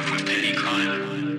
rough with petty crime.